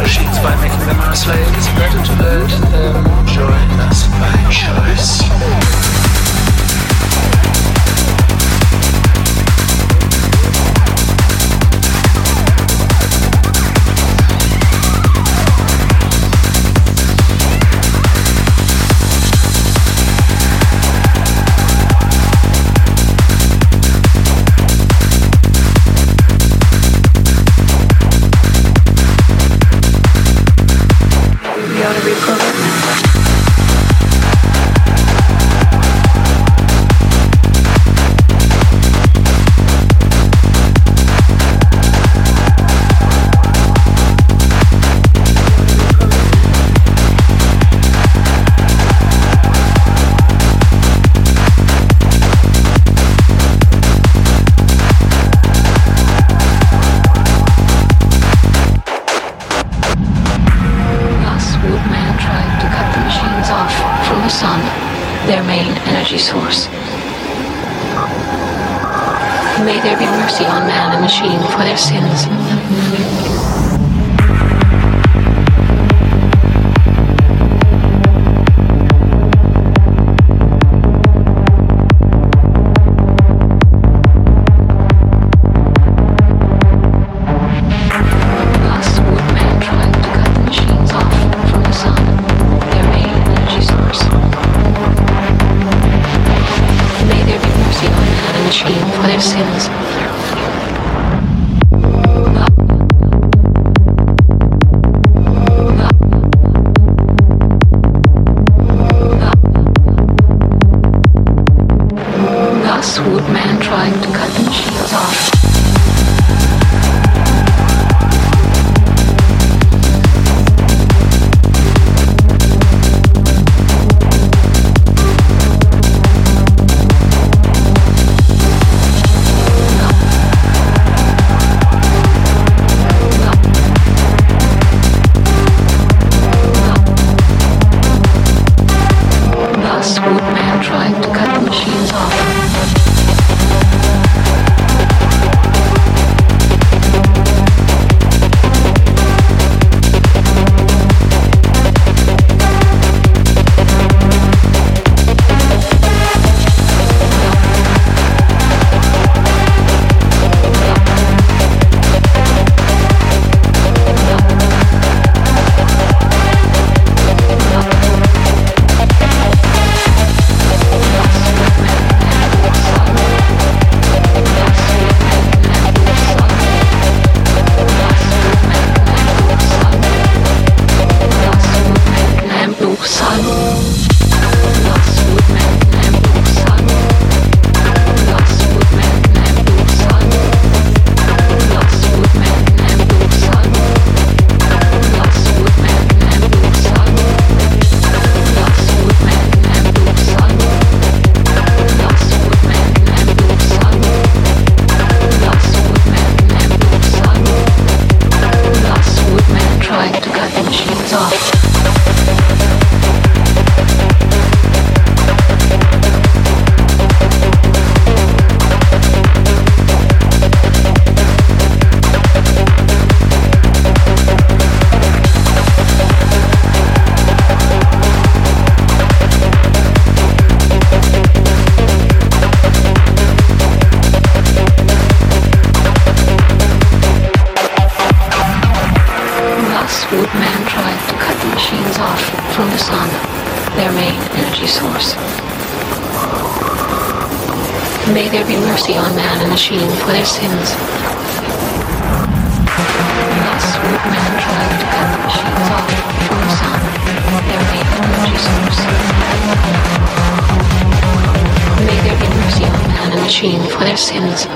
machines by making them our slaves. Better to let them um, join us by choice. from the sun, their main energy source. May there be mercy on man and machine for their sins. Thus would man try to cut the machines off from the sun, their main energy source. May there be mercy on man and machine for their sins.